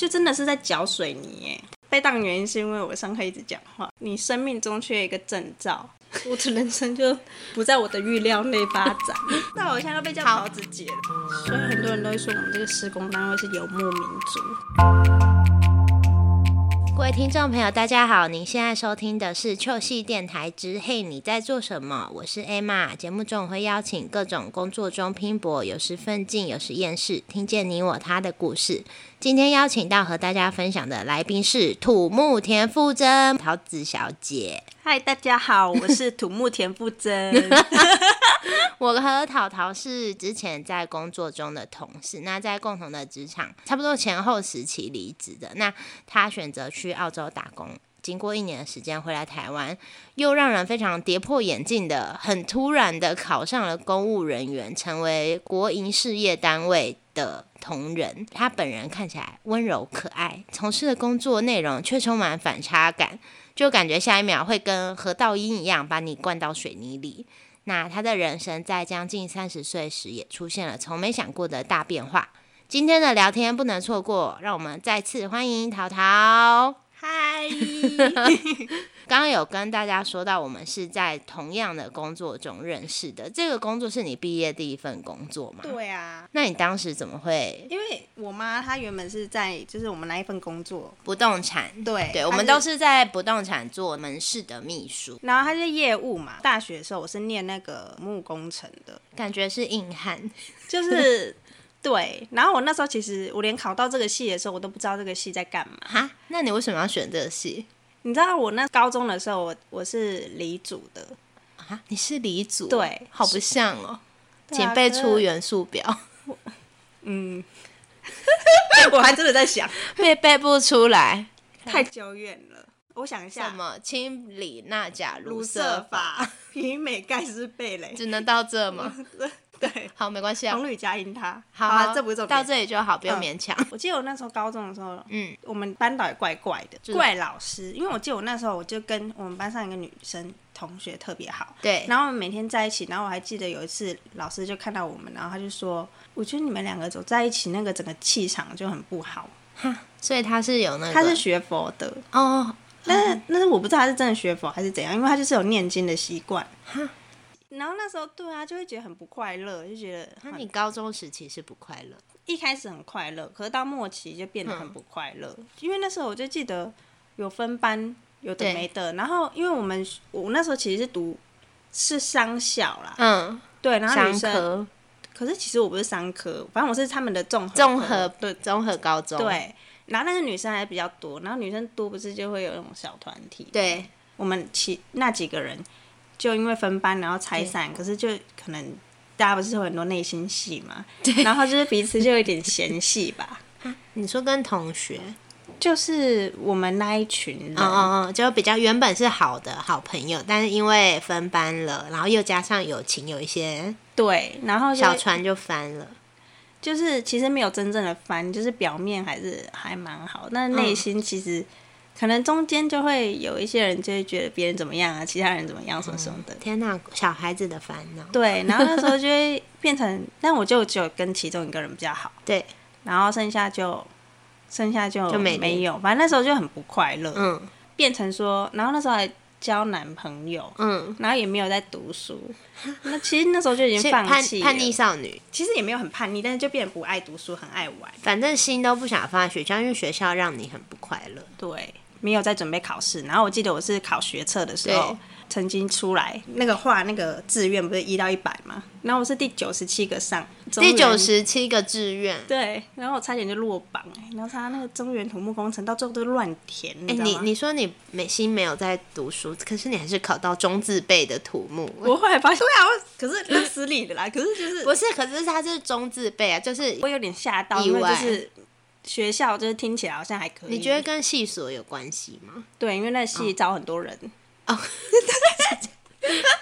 就真的是在搅水泥耶。被当原因是因为我上课一直讲话。你生命中缺一个证照，我的人生就不在我的预料内发展。那我现在都被叫桃子姐了，所以很多人都会说我们这个施工单位是游牧民族。听众朋友，大家好！您现在收听的是《秋系电台之嘿你在做什么》，我是 Emma。节目中会邀请各种工作中拼搏，有时奋进，有时厌世，听见你我他的故事。今天邀请到和大家分享的来宾是土木田馥甄桃子小姐。嗨，大家好，我是土木田馥甄。我和桃桃是之前在工作中的同事，那在共同的职场，差不多前后时期离职的。那他选择去澳洲打工，经过一年的时间回来台湾，又让人非常跌破眼镜的，很突然的考上了公务人员，成为国营事业单位的同仁。他本人看起来温柔可爱，从事的工作内容却充满反差感，就感觉下一秒会跟河道音一样把你灌到水泥里。那他的人生在将近三十岁时，也出现了从没想过的大变化。今天的聊天不能错过，让我们再次欢迎淘淘。嗨，刚刚有跟大家说到，我们是在同样的工作中认识的。这个工作是你毕业第一份工作吗？对啊。那你当时怎么会？因为我妈她原本是在就是我们那一份工作不动产，对对，我们都是在不动产做门市的秘书，然后她是业务嘛。大学的时候我是念那个木工程的，感觉是硬汉，就是。对，然后我那时候其实我连考到这个系的时候，我都不知道这个系在干嘛。哈，那你为什么要选这个系？你知道我那高中的时候，我我是理组的。啊，你是理组？对，好不像哦，请背出元素表。嗯，我还真的在想，背背不出来，太久远了。我想一下，什么？氢锂钠钾卢瑟法、皮 美钙是贝雷，只能到这吗？对，好，没关系啊。红绿加音他，好，这不是到这里就好，不用勉强。我记得我那时候高中的时候，嗯，我们班导也怪怪的，怪老师。因为我记得我那时候我就跟我们班上一个女生同学特别好，对，然后我们每天在一起。然后我还记得有一次老师就看到我们，然后他就说：“我觉得你们两个走在一起，那个整个气场就很不好。”哈，所以他是有那个，他是学佛的哦。那那是我不知道他是真的学佛还是怎样，因为他就是有念经的习惯。哈。然后那时候对啊，就会觉得很不快乐，就觉得。那你高中时期是不快乐？一开始很快乐，可是到末期就变得很不快乐。因为那时候我就记得有分班，有的没的。然后因为我们我那时候其实是读是商校啦，嗯，对，然后女生，可是其实我不是商科，反正我是他们的综合综合对综合高中。对，然后那个女生还比较多，然后女生多不是就会有那种小团体。对，我们其那几个人。就因为分班然后拆散，可是就可能大家不是有很多内心戏嘛，然后就是彼此就有点嫌隙吧。你说跟同学，就是我们那一群人，哦哦哦，就比较原本是好的好朋友，但是因为分班了，然后又加上友情有一些对，然后小船就翻了。就是其实没有真正的翻，就是表面还是还蛮好，但内心其实。可能中间就会有一些人就会觉得别人怎么样啊，其他人怎么样什么什么的。天哪，小孩子的烦恼。对，然后那时候就会变成，但我就只有跟其中一个人比较好。对，然后剩下就剩下就没没有，反正那时候就很不快乐。嗯，变成说，然后那时候还交男朋友，嗯，然后也没有在读书。那其实那时候就已经 放弃叛逆少女，其实也没有很叛逆，但是就变得不爱读书，很爱玩。反正心都不想放在学校，因为学校让你很不快乐。对。没有在准备考试，然后我记得我是考学测的时候，曾经出来那个画那个志愿不是一到一百嘛？然后我是第九十七个上，第九十七个志愿，对，然后我差点就落榜哎，然后他那个中原土木工程到最后都乱填，哎，你你说你美心没有在读书，可是你还是考到中字辈的土木，我后来发现，对啊，可是那私立的啦，可是就是不是，可是他是中字辈啊，就是我有点吓到，因为就是。学校就是听起来好像还可以。你觉得跟系所有关系吗？对，因为那系招很多人。哦。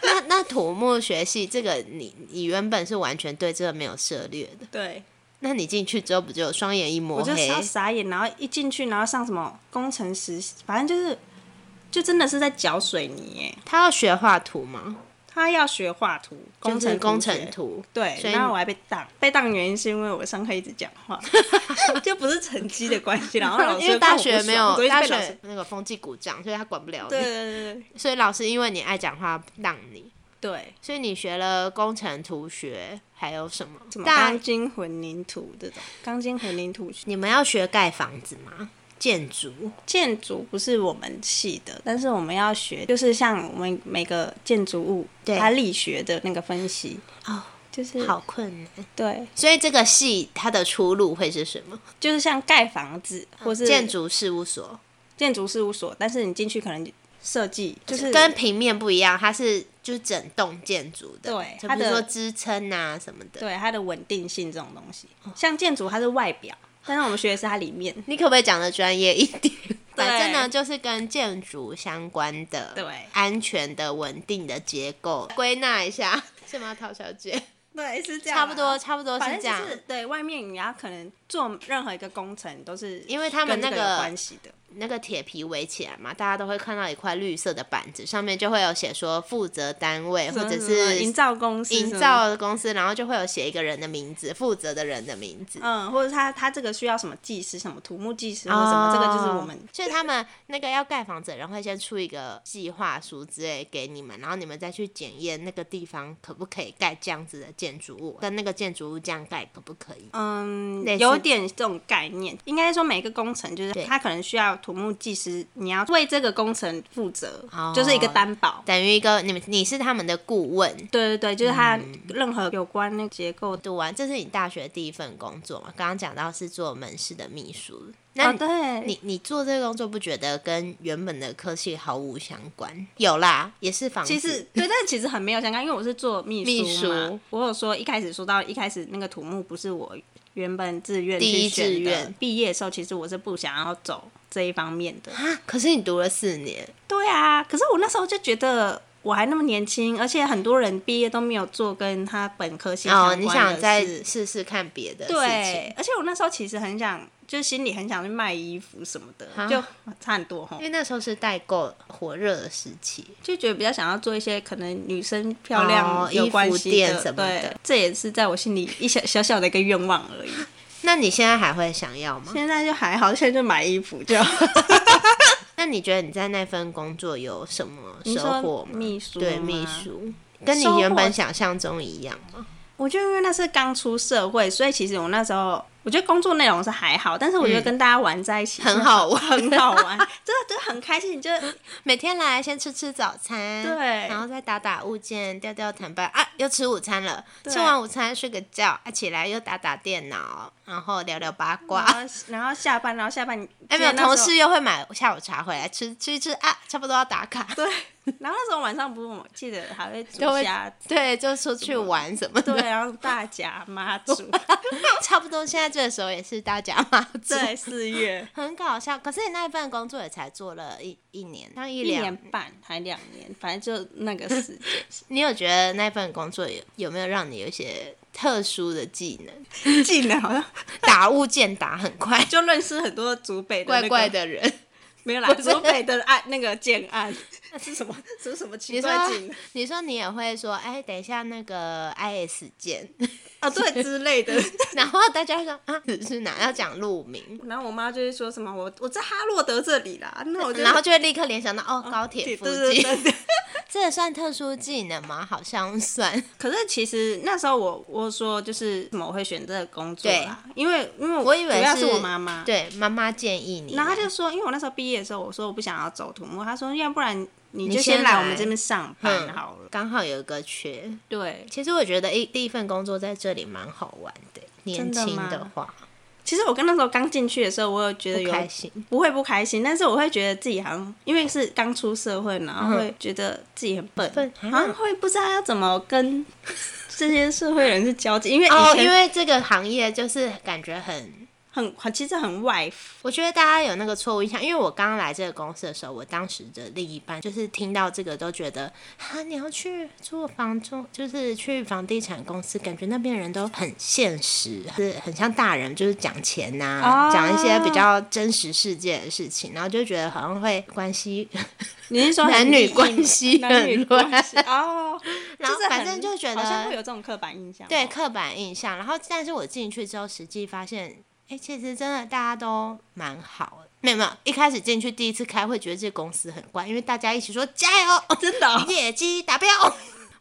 那那土木学系这个，你你原本是完全对这个没有涉猎的。对。那你进去之后不就双眼一抹黑？我就傻眼，然后一进去，然后上什么工程师，反正就是，就真的是在搅水泥。哎，他要学画图吗？他要学画图，工程工程图，对，所以然后我还被当，被当原因是因为我上课一直讲话，就不是成绩的关系，然后 老师因为大学没有大学那个风纪鼓掌，所以他管不了对你，对对对所以老师因为你爱讲话当你，对，所以你学了工程图学，还有什么？什么钢筋混凝土这种，钢筋混凝土你们要学盖房子吗？建筑。建筑不是我们系的，但是我们要学，就是像我们每个建筑物对。它力学的那个分析，哦，就是好困难。对，所以这个系它的出路会是什么？就是像盖房子或是建筑事务所，建筑事务所，但是你进去可能设计就是跟平面不一样，它是就是整栋建筑的，对它的说支撑啊什么的。对它的稳定性这种东西，像建筑它是外表，但是我们学的是它里面。你可不可以讲的专业一点？对反正呢，就是跟建筑相关的，对安全的、稳定的结构，归纳一下，是吗，陶小姐？对，是这样差不多，差不多是这样就。是对外面你要可能做任何一个工程都是因为他们那个关系的，那个铁皮围起来嘛，大家都会看到一块绿色的板子，上面就会有写说负责单位或者是营造公司营造的公司，然后就会有写一个人的名字，负责的人的名字。嗯，或者他他这个需要什么技师，什么土木技师或什么，这个就是我们哦所以他们那个要盖房子的人会先出一个计划书之类给你们，然后你们再去检验那个地方可不可以盖这样子的建筑物，跟那个建筑物这样盖可不可以？嗯有点这种概念。应该说每个工程就是他可能需要土木技师，你要为这个工程负责，哦就是一个担保。等于一个你们你是他们的顾问。对对对，就是他嗯任何有关那个结构的。读完，这是你大学第一份工作嘛？刚刚讲到是做门市的秘书，那哦，你、对，你你做这个工作不觉得跟原本的科系毫无相关？有啦，也是房子。其实 对，但其实很没有相干，因为我是做秘秘书嘛。书我有说一开始说到一开始那个土木不是我原本志愿第一志愿毕业的时候其实我是不想要走这一方面的。啊，可是你读了四年，对啊，可是我那时候就觉得我还那么年轻，而且很多人毕业都没有做跟他本科系相哦，关的你想再事试试看别的事对情？，而且我那时候其实很想，就心里很想去卖衣服什么的，啊就差很多哈因。为那时候是代购火热的时期，就觉得比较想要做一些可能女生漂哦亮有关系衣服店的，什么的对，这也是在我心里一小小小的一个愿望而已。那你现在还会想要吗？现在就还好，现在就买衣服就好。那你觉得你在那份工作有什么收获吗？秘书对，秘书跟你原本想象中一样吗？我就因为那是刚出社会，所以其实我那时候我觉得工作内容是还好，但是我觉得跟大家玩在一起嗯很好玩很好玩，真的就很开心。你就 每天来先吃吃早餐，对然后再打打物件，吊吊毯板啊，又吃午餐了，吃完午餐睡个觉，啊起来又打打电脑，然后聊聊八卦。然后 然后下班，然后下班哎，没有，同事又会买下午茶回来吃吃一吃啊，差不多要打卡。对，然后那时候晚上不是我记得还会煮虾，对，就出去玩什么的。对，然后大甲妈祖，差不多现在这个时候也是大家嘛，对，四月 很搞笑。可是你那一份工作也才做了一一年，像一一两年半还两年，反正就那个时间。你有觉得那份工作有有没有让你有一些特殊的技能？技能好像打物件打很快，就认识很多竹北的、那怪、怪的人。没有啦，竹北的案那个建案，那是什么？这是什么奇你说怪技能？你说你也会说，哎，等一下那个 IS 键，啊，对之类的。然后大家会说啊是哪要讲路名，然后我妈就会说什么我我在哈洛德这里啦，那我就然后就会立刻联想到哦高铁附近。这算特殊技能吗？好像算。可是其实那时候我我说就是怎么我会选这个工作啦，因为因为我以为主要是我妈妈，对妈妈建议你，然后她就说，因为我那时候毕业的时候，我说我不想要走土木，她说要不然你你就先来我们这边上班嗯好了。刚好有一个缺。对，其实我觉得一第一份工作在这里蛮好玩的，年轻的话其实我跟那时候刚进去的时候，我有觉得有不开心。不会不开心，但是我会觉得自己好像因为是刚出社会，然后会觉得自己很笨，笨好像会不知道要怎么跟 这些社会人士交际，因为以哦，前因为这个行业就是感觉很很很其实很外服。我觉得大家有那个错误印象，因为我刚刚来这个公司的时候，我当时的另一半就是听到这个都觉得啊，你要去做房中，就是去房地产公司，感觉那边人都很现实，是很像大人，就是讲钱呐、讲、一些比较真实世界的事情，然后就觉得好像会关系，你是说 男女关系男女很乱关系哦？然后反正就觉好像会得有这种刻板印象哦。对刻板印象。然后，但是我进去之后，实际发现，哎、其实真的大家都蛮好的。没有没有，一开始进去第一次开会，觉得这个公司很怪，因为大家一起说加油，真的哦业绩达标，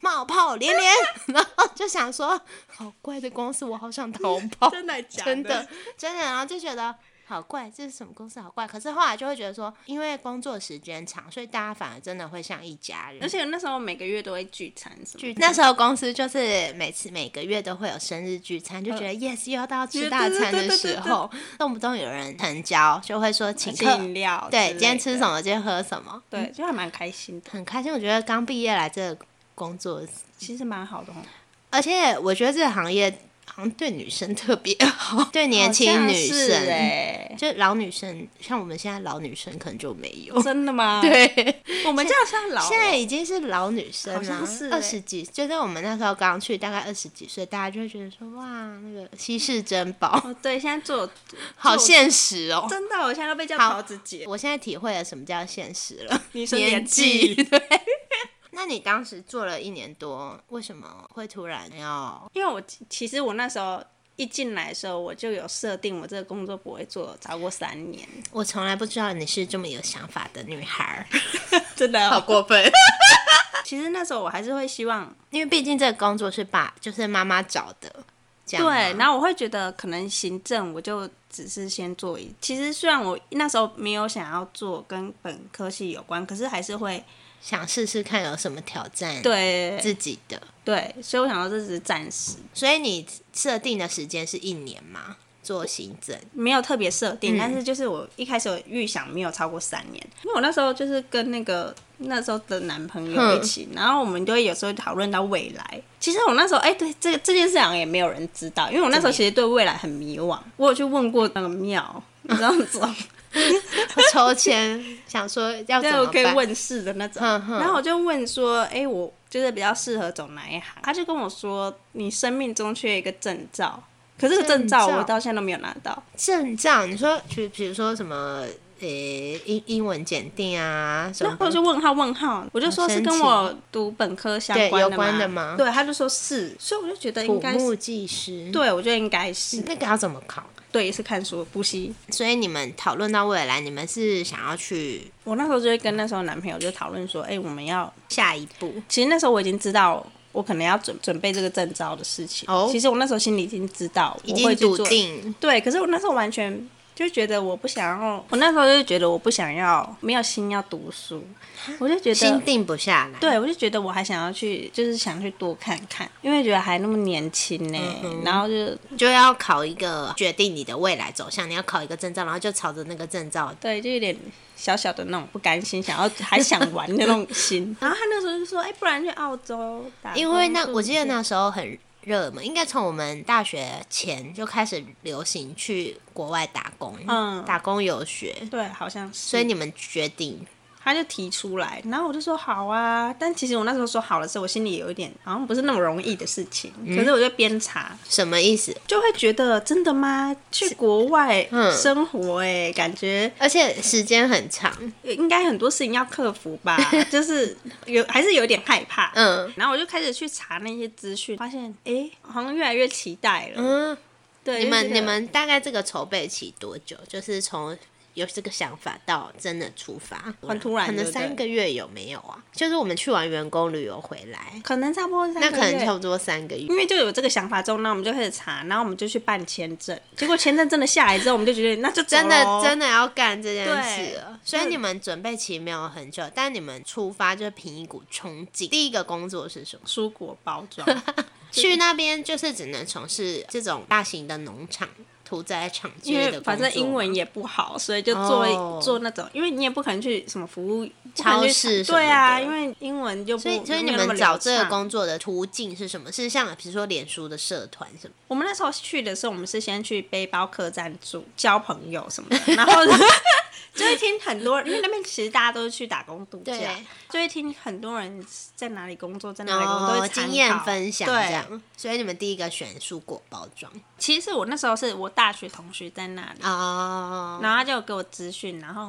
冒泡连连，然后就想说，好怪的公司，我好想逃跑，真的假真的真的，然后就觉得好怪，这是什么公司好怪。可是后来就会觉得说，因为工作时间长，所以大家反而真的会像一家人而。且那时候每个月都会聚餐什么的。那时候公司就是每次每个月都会有生日聚餐，就觉得 yes 又要到吃大餐的时候，动不动有人成交，就会说请请客。饮料，对，今天吃什？么，今天喝什么，对，就还蛮开心的，很开心。我觉得刚毕业来这个工作，其实蛮好的哦。而且我觉得这个行业好像对女生特别好，对年轻女生，哎，就老女生，像我们现在老女生可能就没有。真的吗？，对，我们这样算老了，现在已经是老女生了像是，欸二十几，就在我们那时候刚去，大概二十几岁，大家就会觉得说，哇，那个稀世珍宝，哦，对，现在做 做好现实哦。真的，我现在都被叫桃子姐，我现在体会了什么叫现实了，你说年。纪，对。那你当时做了一年多，为什么会突然要？因为我其其实我那时候一进来的时候，我就有设定我这个工作不会做超过三年，我从来不知道你是这么有想法的女孩儿，真的好过分。其实那时候我还是会希望因为毕竟这个工作是爸，就是妈妈找的，这样对，然后我会觉得可能行政我就只是先做一，其实虽然我那时候没有想要做跟本科系有关，可是还是会想试试看有什么挑战，对自己的。对，所以我想到这只是暂时，所以你设定的时间是一年吗？做行政，没有特别设定，嗯但是就是我一开始有预想没有超过三年，因为我那时候就是跟那个那时候的男朋友一起，然后我们就会有时候讨论到未来。其实我那时候哎、对这个这件事好像也没有人知道，因为我那时候其实对未来很迷惘。我有去问过那个庙，你知道怎么？我 抽签想说要怎对，我么？可以问世的那种。哼哼然后我就问说，哎、我就是比较适合走哪一行？他就跟我说，你生命中缺一个证照，可是这个证照我到现在都没有拿到。证照，你说就比如说什么呃英英文检定啊什那么我就问号问号，我就说是跟我读本科相关的关的吗对，他就说是，所以我就觉得应该土木是，技师，对我觉得应该是，那个要怎么考？对，也是看书补习。所以你们讨论到未来，你们是想要去我那时候就会跟那时候男朋友就讨论说，哎、我们要，下一步？其实那时候我已经知道。我可能要准准备这个证照的事情。哦其实我那时候心里已经知道已经笃我会去做。定，对，可是我那时候完全就觉得我不想要，我那时候就觉得我不想要，没有心要读书，我就觉得。心定不下来。对，我就觉得我还想要去，就是想去多看看，因为觉得还那么年轻呢、嗯然后就就要考一个决定你的未来走向，你要考一个证照，然后就朝着那个证照。对，就有点小小的那种不甘心，想要还想玩的那种心。然后他那时候就说：“哎、不然去澳洲打。”因为那我记得那那时候很热门，应该从我们大学前就开始流行去国外打工，嗯打工游学，对，好像是。所以你们决定他就提出来，然后我就说好啊。但其实我那时候说好了之后，我心里有一点好像不是那么容易的事情。嗯可是我就边查，什么意思？就会觉得真的吗？去国外嗯生活、哎、感觉而且时间很长，应该很多事情要克服吧，就是有还是有点害怕。嗯然后我就开始去查那些资讯，发现哎、诶好像越来越期待了。嗯，对，你们你们大概这个筹备期多久？就是从有这个想法到真的出发，很突然可能三个月有没有啊？就是我们去完员工旅游回来，可能差不多三那个月可能差不多三个月。因为就有这个想法之后，那我们就开始查，然后我们就去办签证。结果签证真的下来之后，我们就觉得那就真的真的要干这件事对了，所以你们准备期没有很久，但你们出发就凭一股冲劲。第一个工作是什么？蔬果包装。去那边就是只能从事这种大型的农场，屠宰场之因类的为反正英文也不好，所以就做、哦做那种，因为你也不可能去什么服务超市对啊，因为英文就不所以，所以你们找这个工作的途径是什么？是像比如说脸书的社团什么？我们那时候去的时候，我们是先去背包客栈住，交朋友什么的，然后 就会听很多，因为那边其实大家都是去打工度假，就会听很多人在哪里工作，在哪里工作，经验分享这对，样。所以你们第一个选蔬果包装其实我那时候是我大学同学在那里，哦，然后他就给我资讯，然后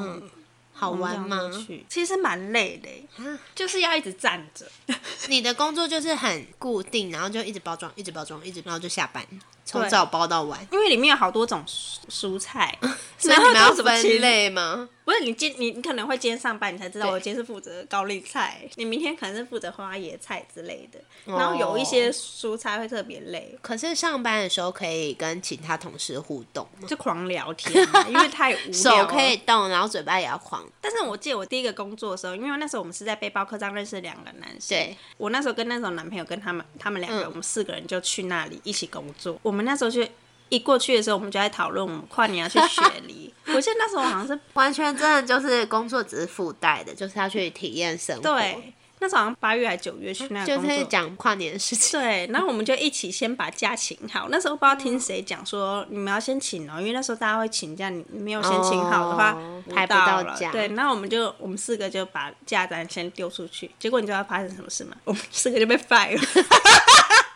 好玩吗？去？其实蛮累的就是要一直站着。你的工作就是很固定，然后就一直包装，一直包装，一直，然后就下班，从早包到晚。因为里面有好多种蔬蔬菜，所以你们要分类吗？不是你今你你可能会今天上班，你才知道我今天是负责高丽菜，你明天可能是负责花椰菜之类的。哦然后有一些蔬菜会特别累，可是上班的时候可以跟其他同事互动？就狂聊天啊，因为太无聊手。可以动，然后嘴巴也要狂。但是我记得我第一个工作的时候，因为那时候我们是在背包客栈认识两个男生，对，我那时候跟那时候男朋友跟他们他们两个，嗯我们四个人就去那里一起工作。我们那时候就一过去的时候，我们就在讨论我们跨年要去雪梨。我记得那时候好像是完全真的就是工作只是附带的，就是要去体验生活。对，那时候好像八月还九月去那个就。是讲跨年的事情。对，然后我们就一起先把假请好。那时候不知道听谁讲说你们要先请哦，因为那时候大家会请假，你你没有先请好的话，哦排不到到假对，那我们就我们四个就把假单先丢出去，结果你知道发生什么事吗？我们四个就被 fire 了。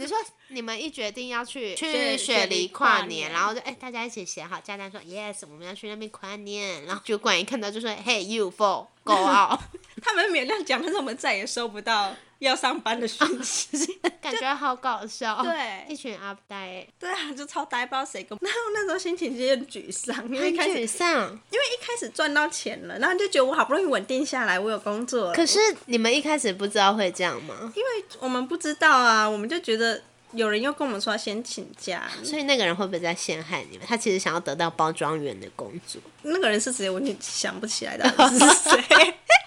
你说你们一决定要去去雪雪梨梨跨跨年，然后就哎、大家一起写好假单说 yes，我们要去那边跨年，然后 主管一看到就说 hey you for go out，他们没有这样讲，但是我们再也收不到要上班的讯息。感觉好搞笑。对一群 up 呆，对啊，就超呆，不知道谁跟。然 后那时候心情其实很沮丧，因为沮丧。因为一开始赚到钱了，然后就觉得我好不容易稳定下来，我有工作了。可是你们一开始不知道会这样吗？因为我们不知道啊，我们就觉得有人又跟我们说要先请假，所以那个人会不会在陷害你们？他其实想要得到包装员的工作，那个人是谁，我也想不起来到底是谁。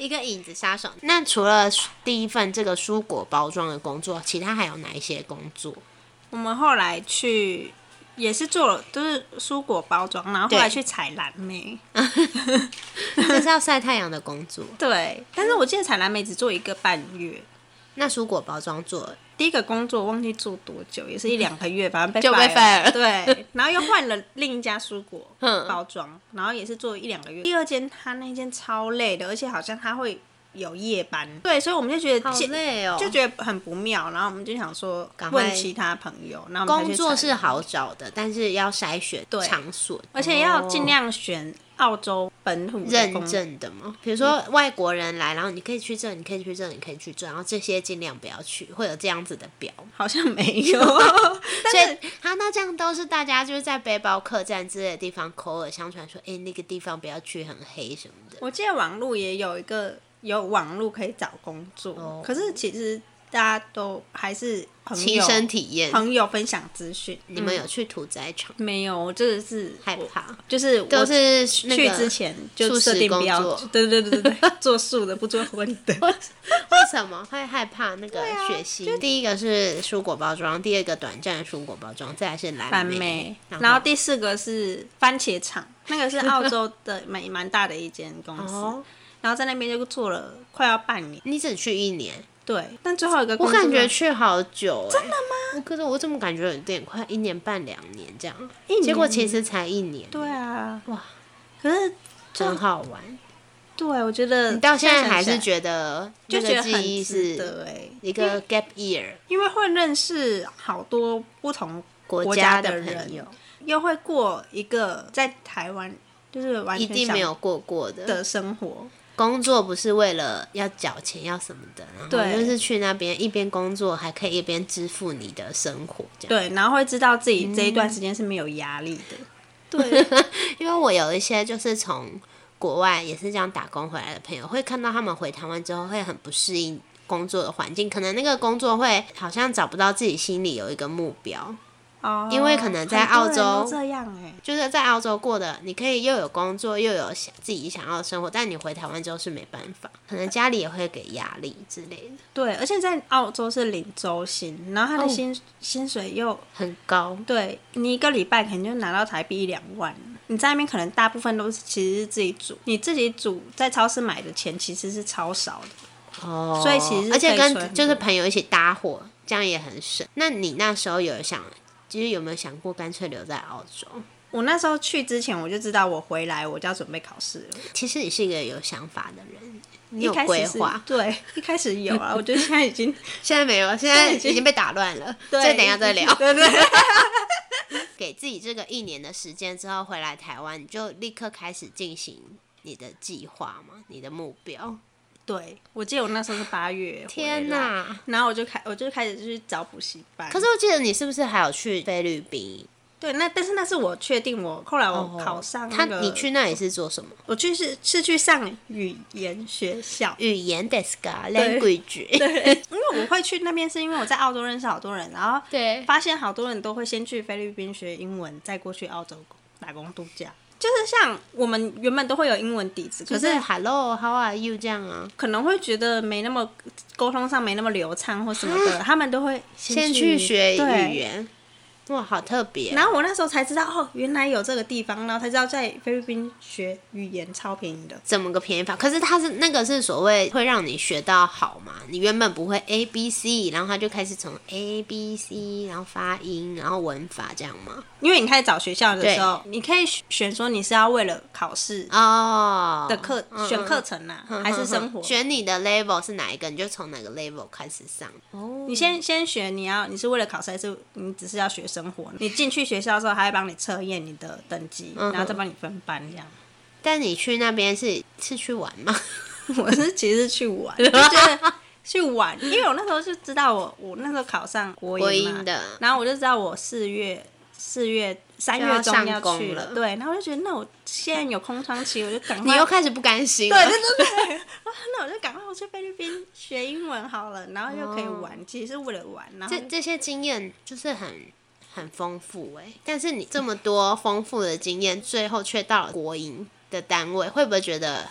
一个影子杀手。那除了第一份这个蔬果包装的工作，其他还有哪一些工作？我们后来去也是做了，都是蔬果包装，然后后来去采蓝莓。这是要晒太阳的工作。对，但是我记得采蓝莓只做一个半月。那蔬果包装做第一个工作忘记做多久，也是一两个月，反正被 就被 fire fire 了。对，然后又换了另一家蔬果 嗯。包装，然后也是做一两个月。第二间他那间超累的，而且好像他会有夜班，对，所以我们就觉得好累哦，就觉得很不妙，然后我们就想说问其他朋友，然后我们才工作是好找的，但是要筛选对场所，而且要尽哦量选澳洲本土的认证的嘛。比如说外国人来，然后你可以去这，你可以去这，你可以去这，然后这些尽量不要去，会有这样子的表。好像没有，所以是，他那这样都是大家就是在背包客栈之类的地方口耳相传说，哎、那个地方不要去，很黑什么的。我记得网络也有一个有网络可以找工作，哦可是其实大家都还是朋友亲身体验，朋友分享资讯。你们有去屠宰场？没有？我真的是我害怕，就是我都是那去个之前就素食设定不要工作，对对对对对，做素的不做荤的。为什么会害怕那个啊血腥？第一个是蔬果包装，第二个短暂的蔬果包装，再来是蓝蓝莓莓，，然然后第四个是番茄厂，那个是澳洲的蛮蛮大的一间公司，哦，然后在那边就做了快要半年。你只去一年，对，但最后一个我感觉去好久、真的吗？我可是我怎么感觉有点快一年半两年这样，一年？结果其实才一年，对啊，哇，可是真好玩。对我觉得你到现在还是觉得那个就觉得忆值是得哎，一个 gap year 因为会认识好多不同国国家的的人朋友，又会过一个在台湾就是完一全没有过过的。的生活。工作不是为了要缴钱要什么的，然后对就是去那边一边工作还可以一边支付你的生活这样。对，然后会知道自己这一段时间是没有压力的。对，因为我有一些就是从国外也是这样打工回来的朋友，会看到他们回台湾之后会很不适应工作的环境，可能那个工作会好像找不到自己心里有一个目标，哦，因为可能在澳洲这样哎、就是在澳洲过的，你可以又有工作，又有想自己想要的生活，但你回台湾之后是没办法，可能家里也会给压力之类的，对，而且在澳洲是领周薪，然后他的哦薪、薪水又很高。对你一个礼拜可能就拿到台币一两万，你在那边可能大部分都是其实是自己煮，你自己煮在超市买的钱其实是超少的。哦，所以其实而且跟就是朋友一起搭伙，这样也很省。那你那时候有想，就是有没有想过干脆留在澳洲？我那时候去之前我就知道我回来我就要准备考试了，其实你是一个有想法的人，你有规划。对，一开始有啊，我觉得现在已经现在没有，现在已经被打乱了，对，这等一下再聊。对对。给自己这个一年的时间之后回来台湾，你就立刻开始进行你的计划嘛，你的目标。对，我记得我那时候是八月。天！哪！然后我就开，我就开始去找补习班。可是我记得你是不是还有去菲律宾？对，那但是那是我确定我后来我考上他那个，你去那里是做什么？我去是是去上语言学校，语言 desk language。因为我会去那边是因为我在澳洲认识好多人，然后对发现好多人都会先去菲律宾学英文，再过去澳洲打工度假。就是像我们原本都会有英文底子，可可是 Hello how are you 这样啊？可能会觉得没那么沟通上没那么流畅或什么的，他们都会先去去学语言，哇，好特别。然后我那时候才知道，哦，原来有这个地方，然后才知道在菲律宾学语言超便宜的。怎么个便宜法？可是它是那个是所谓会让你学到好嘛？你原本不会 A B C，然后他就开始从 A B C，然后发音，然后文法这样吗？因为你开始找学校的时候，你可以选说你是要为了考试哦，的课、嗯选课程啊，还是生活？选你的 level 是哪一个，你就从哪个 level 开始上。哦，你先先选你要你是为了考试，还是你只是要学生活？你进去学校的时候，还会帮你测验你的等级，然后再帮你分班这样。但你去那边是是去玩吗？我是其实是去玩，就觉得去玩，因为我那时候就知道我我那时候考上国国营嘛音的然后我就知道我四月四月三月中要去工了对，然后我就觉得那我现在有空窗期，我就赶快 你又开始不甘心。对对对，那我就赶快我去菲律宾学英文好了，然后又可以玩，其实是为了玩，然后这这些经验就是很很丰富哎、但是你这么多丰富的经验，最后却到了国营的单位，会不会觉得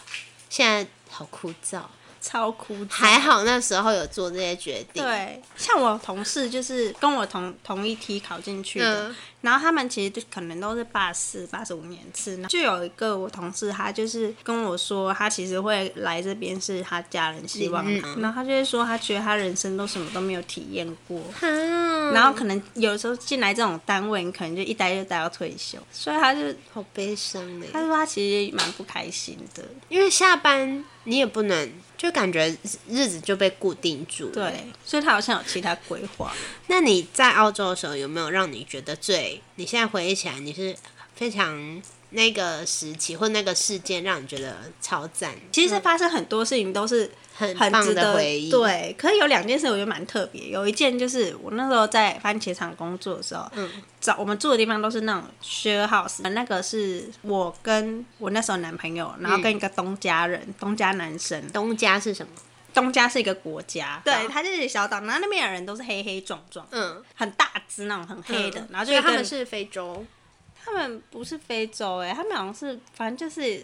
现在好枯燥？超枯燥。还好那时候有做这些决定。，对，像我同事就是跟我同同一梯考进去的，嗯然后他们其实就可能都是八四、八十五年次。就有一个我同事，他就是跟我说，他其实会来这边是他家人希望他，嗯然后他就会说，他觉得他人生都什么都没有体验过。啊，然后可能有时候进来这种单位，你可能就一待就待到退休，所以他就好悲伤的，他说他其实蛮不开心的。因为下班你也不能，就感觉日子就被固定住。，对，所以他好像有其他规划。那你在澳洲的时候有没有让你觉得最？你现在回忆起来，你是非常那个时期或那个事件让你觉得超赞？其实发生很多事情都是很棒很值得的回忆。，对，可是有两件事我觉得蛮特别。有一件就是我那时候在番茄厂工作的时候，嗯，找我们住的地方都是那种 share house，那个是我跟我那时候男朋友，然后跟一个东家人，东家男生。东家是什么？东家是一个国家，对，好它就是小岛，然后那边的人都是黑黑壮壮，嗯，很大只那种，很黑的，然后就他们是非洲，他们不是非洲哎、他们好像是反正就是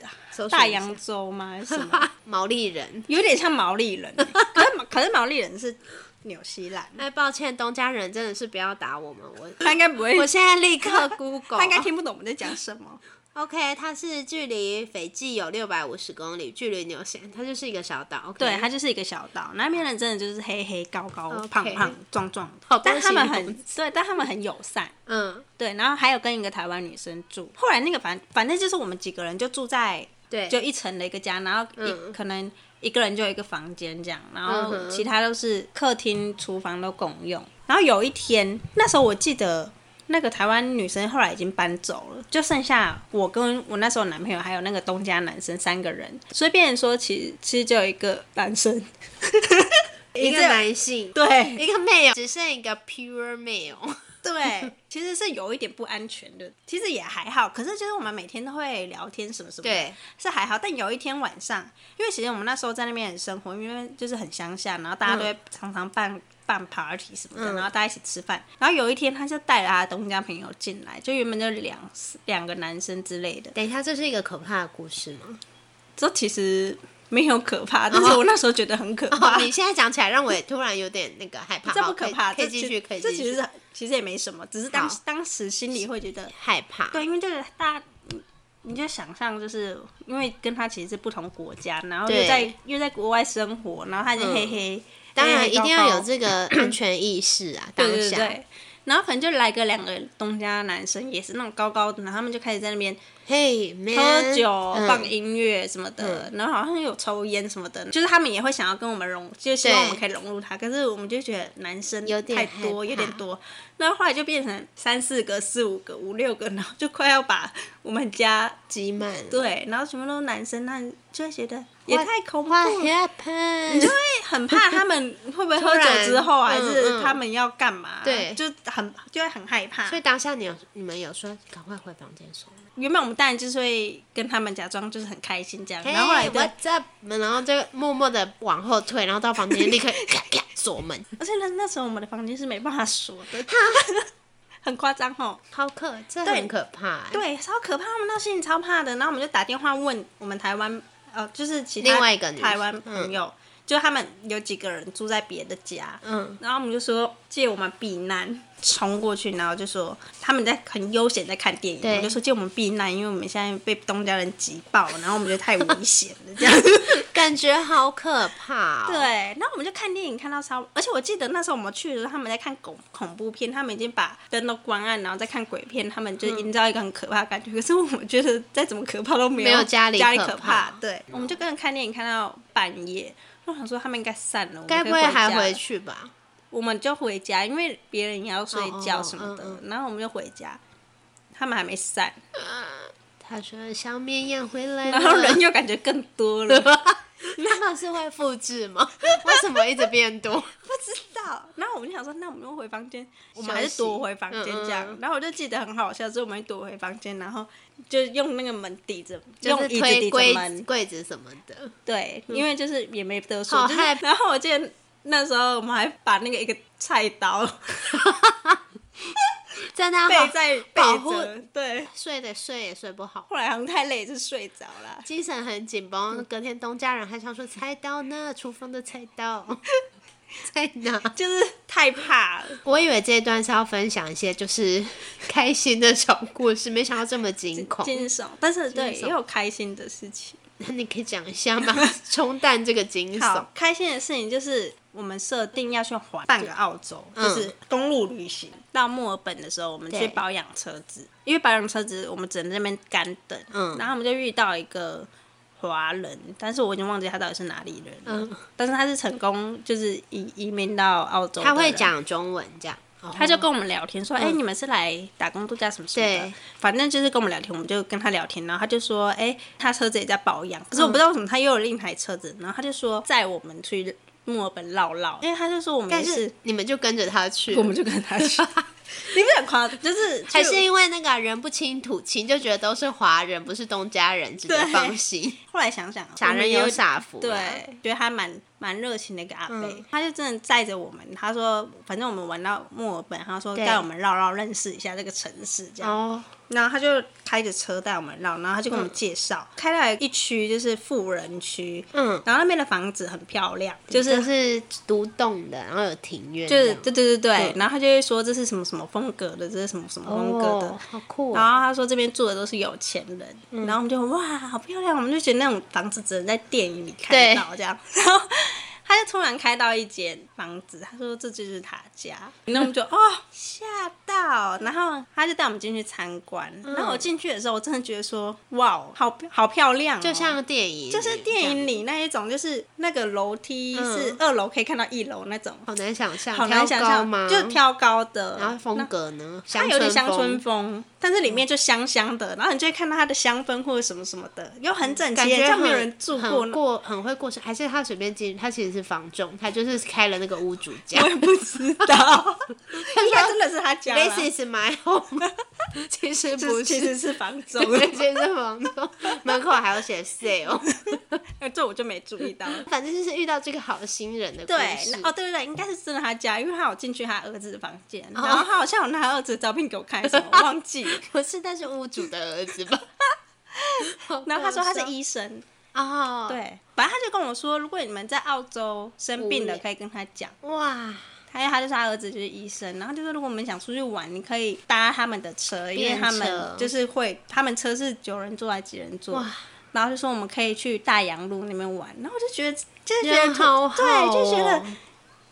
大洋洲吗？还是什么？毛利人。有点像毛利人，可是可是毛利人是纽西兰，哎，抱歉，东家人真的是不要打我们，我他应该不会，我现在立刻 Google，他应该听不懂我们在讲什么。OK，它是距离斐济有六百五十公里，距离纽西兰，它就是一个小岛。OK，对，它就是一个小岛，那边人真的就是黑黑高高胖胖壮壮但他们很对，但他们很友善。嗯，对，然后还有跟一个台湾女生住，后来那个反反正就是我们几个人就住在对，就一层的一个家，然后一、嗯可能一个人就有一个房间这样，然后其他都是客厅、厨房都共用。然后有一天，那时候我记得那个台湾女生后来已经搬走了，就剩下我跟我那时候男朋友还有那个东家男生三个人，所以变成说其实其实就有一个男生，一个男性，对。一个 male，只剩一个 pure male。对，其实是有一点不安全的，其实也还好，可是就是我们每天都会聊天什么什么，对，是还好，但有一天晚上，因为其实我们那时候在那边很生活，因为就是很乡下，然后大家都会常常办办 party 什么的，然后大家一起吃饭。然后有一天，他就带了他东家朋友进来，就原本就两两个男生之类的。等一下，这是一个可怕的故事吗？这其实没有可怕，但是我那时候觉得很可怕。你现在讲起来，让我也突然有点那个害怕。这不可怕，可以继续，可以继续。这其实其实也没什么，只是当当时心里会觉得害怕。对，因为就是大家。你就想象，就是因为跟他其实是不同国家，然后又在又在国外生活，然后他就黑黑，当然一定要有这个 安全意识啊，当下。然后可能就来个两个东家男生，也是那种高高的，然后他们就开始在那边。嘿，喝酒、放音乐什么的，然后好像有抽烟什么的，就是他们也会想要跟我们融，就希望我们可以融入他。可是我们就觉得男生太多，有点多。那后来就变成三四个、四五个、五六个，然后就快要把我们家挤满。对，然后全部都是男生，那就会觉得也太恐怖。你就会很怕他们会不会喝酒之后，还是他们要干嘛？对，就很就会很害怕。所以当下你有你们有说赶快回房间说。原本我们当然就是会跟他们假装就是很开心这样，然后后来在然后就默默的往后退，然后到房间立刻 锁门。而且那那时候我们的房间是没办法锁的，很夸张哦，好可，这很可怕，对，超可怕，他们那心里超怕的。然后我们就打电话问我们台湾，呃，就是其他另外一个台湾朋友。就他们有几个人住在别的家，嗯，然后我们就说借我们避难，冲过去，然后就说他们在很悠闲在看电影，我就说借我们避难，因为我们现在被东家人挤爆，然后我们觉得太危险了，这样 感觉好可怕。对，然后我们就看电影看到超，而且我记得那时候我们去的时候他们在看恐恐怖片，他们已经把灯都关暗，然后再看鬼片，他们就营造一个很可怕的感觉。可是我们觉得再怎么可怕都没有家里家里可怕。对，我们就跟着看电影看到半夜。我想说他们应该散了，该不会还回去吧？我们就回家，因为别人也要睡觉什么的，然后我们就回家，他们还没散。他说小绵羊回来然后人又感觉更多了。他们是会复制吗？为什么一直变多？不知道。然后我们就想说，那我们又回房间，我们还是躲回房间这样。然后我就记得很好笑，所以我们躲回房间，然后就用那个门抵着，用椅子抵着门，柜子什么的。对，因为就是也没得说。然后我记得那时候我们还把那个一个菜刀。在那背在保护，对，睡得睡也睡不好，后来好像太累就睡着了，精神很紧绷。隔天东家人还想说菜刀呢，厨房的菜刀 在哪？就是太怕了。我以为这一段是要分享一些就是开心的小故事，没想到这么惊恐、惊悚。但是对，也有开心的事情。那你可以讲一下吗？冲淡这个惊悚。开心的事情就是我们设定要去环半个澳洲，就是公路旅行。到墨尔本的时候，我们去保养车子，因为保养车子我们只能在那边干等。嗯。然后我们就遇到一个华人，但是我已经忘记他到底是哪里人了。嗯。但是他是成功就是移移民到澳洲。他会讲中文这样。他就跟我们聊天说：“哎，你们是来打工度假什么什么的？反正就是跟我们聊天，我们就跟他聊天。然后他就说：哎，他车子也在保养，可是我不知道为什么他又有另一台车子。然后他就说载我们去墨尔本绕绕，因为他就说我们是你们就跟着他去，我们就跟他去。” 你不想夸，就是还是因为那个人不清土清，就觉得都是华人，不是东家人，值得放心。后来想想，傻人有傻福，对，觉得还蛮蛮热情的一个阿贝，他就真的载着我们。他说，反正我们玩到墨尔本，他说带我们绕绕，认识一下这个城市，这样。哦。然后他就开着车带我们绕，然后他就跟我们介绍，开到一区就是富人区，嗯，然后那边的房子很漂亮，就是是独栋的，然后有庭院，就是对对对对，然后他就会说这是什么什么风格的，这是什么什么风格的，好酷。然后他说这边住的都是有钱人，然后我们就哇好漂亮，我们就觉得那种房子只能在电影里看到这样，然后。他就突然开到一间房子，他说这就是他家，那我们就哦 吓到，然后他就带我们进去参观。然后我进去的时候，我真的觉得说哇，好好漂亮，就像电影，就是电影里那一种，就是那个楼梯是二楼可以看到一楼那种，好难想象，好难想象吗？就挑高的，然后风格呢，它有点乡村风。但是里面就香香的，然后你就会看到它的香氛或者什么什么的，又很整齐，就没有人住过，过很会过生，还是他随便进，他其实是房仲，他就是开了那个屋主家。我也不知道，应该真的是他家。This is my home，其实不其是，实是房仲，对，其实是房仲，门口还有写 sale。哎这我就没注意到。反正就是遇到这个好心人的故对，。哦，对对对，应该是真的他家，因为他有进去他儿子的房间，然后他好像有拿他儿子的照片给我看，什么我忘记了。不是，但是屋主的儿子吧？然后他说他是医生，哦，，对，反正他就跟我说，如果你们在澳洲生病了，可以跟他讲。哇，他他就是他儿子就是医生，然后就说如果我们想出去玩，你可以搭他们的车，因为他们就是会，他们车是九人座还是几人座？哇？然后就说我们可以去大洋路那边玩，然后我就觉得就是觉得人好好对，就觉得哦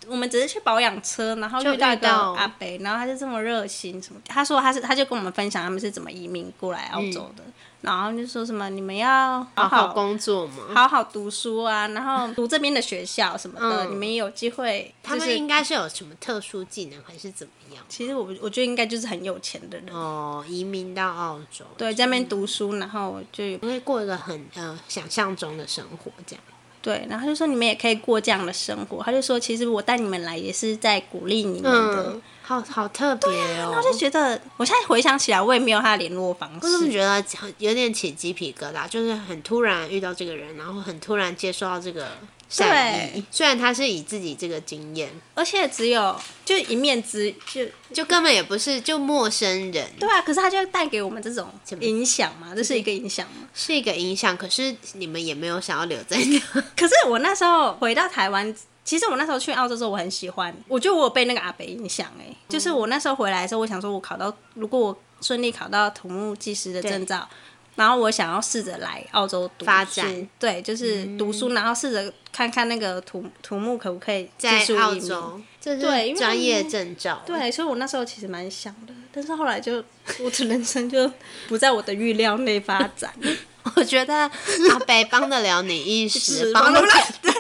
我们只是去保养车，然后就遇到一个阿北，然后他就这么热心什么的。他说他是他就跟我们分享他们是怎么移民过来澳洲的，然后就说什么你们要嗯好好好工作嘛。好好读书啊，然后读这边的学校什么的，嗯你们也有机会。他就是们应该是有什么特殊技能，还是怎么样？其实我我觉得应该就是很有钱的人，哦，移民到澳洲，对，在那边读书，然后就有会过一个很呃想象中的生活，这样。对，然后就说你们也可以过这样的生活。他就说其实我带你们来也是在鼓励你们的。嗯，好好特别哦。然后就觉得，我现在回想起来，我也没有他的联络方式我怎么式。觉得很有点起鸡皮疙瘩？就是很突然遇到这个人，然后很突然接受到这个善意。虽然他是以自己这个经验，而且只有就一面之就就根本也不是就陌生人，对啊，可是他就带给我们这种影响嘛，这是一个影响嘛。是一个影响。可是你们也没有想要留在那。可是我那时候回到台湾，其实我那时候去澳洲之后，我很喜欢，我觉得我有被那个阿北影响哎、就是我那时候回来的时候，我想说，我考到如果我顺利考到土木技师的证照。然后我想要试着来澳洲读书。发展，对，就是读书，然后试着看看那个土土木可不可以在技术移民。澳洲，这是对专业证照。对，所以我那时候其实蛮想的，但是后来就 我的人生就不在我的预料内发展，我觉得阿北帮得了你一时，帮不了，对，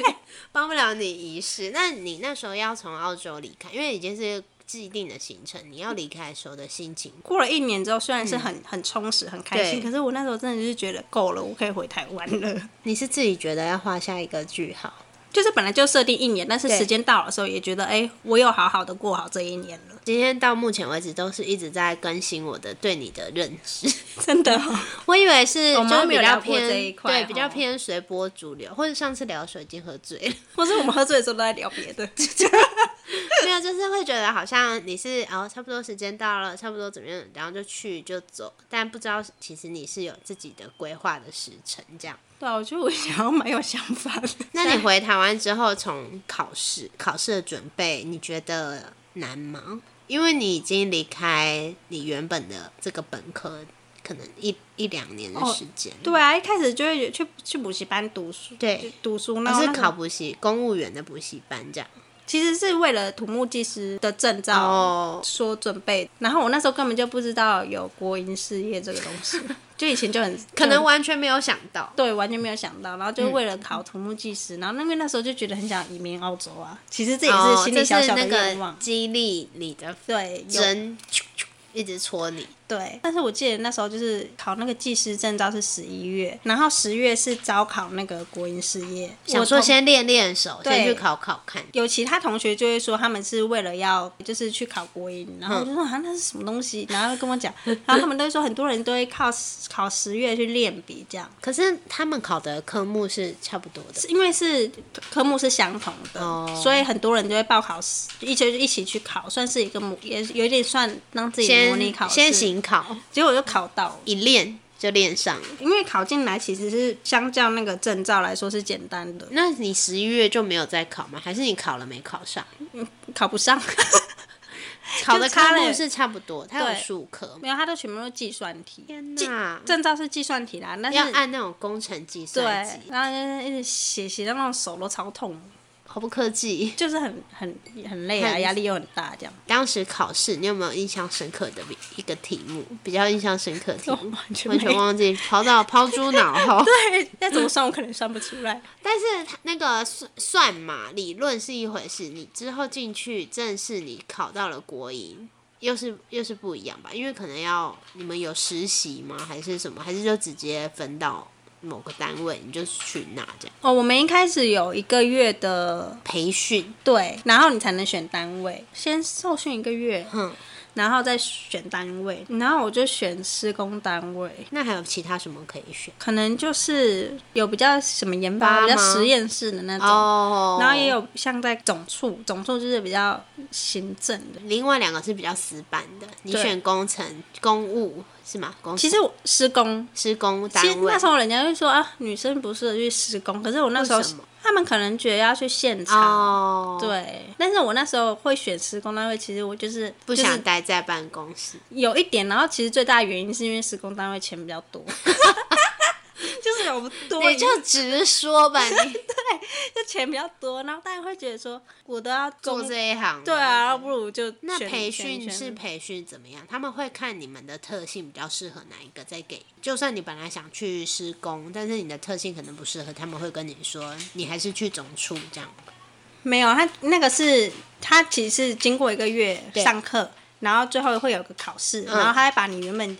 帮不了你一世。那你那时候要从澳洲离开，因为已经是既定的行程，你要离开的时候的心情，过了一年之后，虽然是很、很充实、很开心，可是我那时候真的就是觉得够了，我可以回台湾了。你是自己觉得要画下一个句号。就是本来就设定一年，但是时间到的时候也觉得，哎、我有好好的过好这一年了，今天到目前为止都是一直在更新我的对你的认知。真的、哦。我以为是我们就比较没有聊过偏这一块对比较哦偏随波逐流，或者上次聊的时候已经喝醉了，或是我们喝醉的时候都在聊别的，没有就是会觉得好像你是哦差不多时间到了，差不多怎么样，然后就去就走，但不知道其实你是有自己的规划的时程这样。对啊，我觉得我想要蛮有想法的。那你回台湾之后，从考试考试的准备，你觉得难吗？因为你已经离开你原本的这个本科，可能一一两年的时间。对啊，一开始就会去去补习班读书，对就读书，那时候考补习公务员的补习班这样。其实是为了土木技师的证照哦说准备，然后我那时候根本就不知道有国营事业这个东西，就以前就很可能完全没有想到。对完全没有想到，然后就为了考土木技师，然后那边那时候就觉得很想移民澳洲啊，其实这也是哦，心里小小的愿望，激励你的对，有针，啾啾一直戳你。对，但是我记得那时候就是考那个技师证照是十一月，然后十月是招考那个国营事业。想说先练练手，先去考考看。有其他同学就会说他们是为了要就是去考国营，然后我就说啊那是什么东西，然后跟我讲，然后他们都会说很多人都会靠考十月去练笔这样，可是他们考的科目是差不多的。因为是科目是相同的，哦所以很多人就会报考十一起一起去考，算是一个模也有点算让自己模拟考试。先先，行考，结果就考到了。一练就练上了。因为考进来其实是相较那个证照来说是简单的，那你十一月就没有再考吗？还是你考了没考上？考不上。考的科目是差不多，它有对数科。没有，它都全部都是计算题。天计哪！证照是计算题啦，但是要按那种工程计算机对，，然后就是一直写写到那种手都超痛，好不客气。就是很很很累啊，很压力又很大，这样。当时考试，你有没有印象深刻的一个题目？比较印象深刻的题目，完全完全忘记，抛到抛诸脑后。对，那怎么算我可能算不出来。但是它那个算算嘛，理论是一回事，你之后进去正式你考到了国营，又是又是不一样吧？因为可能要你们有实习吗？还是什么？还是就直接分到某个单位，你就去那这样哦，我们一开始有一个月的培训。对，然后你才能选单位，先受训一个月，嗯，然后再选单位，然后我就选施工单位。那还有其他什么可以选？可能就是有比较什么研发发、比较吗实验室的那种，哦然后也有像在总处，总处就是比较行政的。另外两个是比较死板的，你对选工程、公务是吗？工其实我施工，施工其实那时候人家会说啊，女生不适合去施工，可是我那时候为什么？他们可能觉得要去现场。哦，，对，但是我那时候会选施工单位，其实我就是不就是想待在办公室。有一点，然后其实最大的原因是因为施工单位钱比较多，就是有多你就直说吧，你就钱比较多，然后大家会觉得说我都要做这一行，对啊，要不如就那培训是培训怎么样？他们会看你们的特性比较适合哪一个，再给。就算你本来想去施工，但是你的特性可能不适合，他们会跟你说，你还是去总处这样。没有，他那个是他其实是经过一个月上课，然后最后会有个考试，嗯然后他会把你原本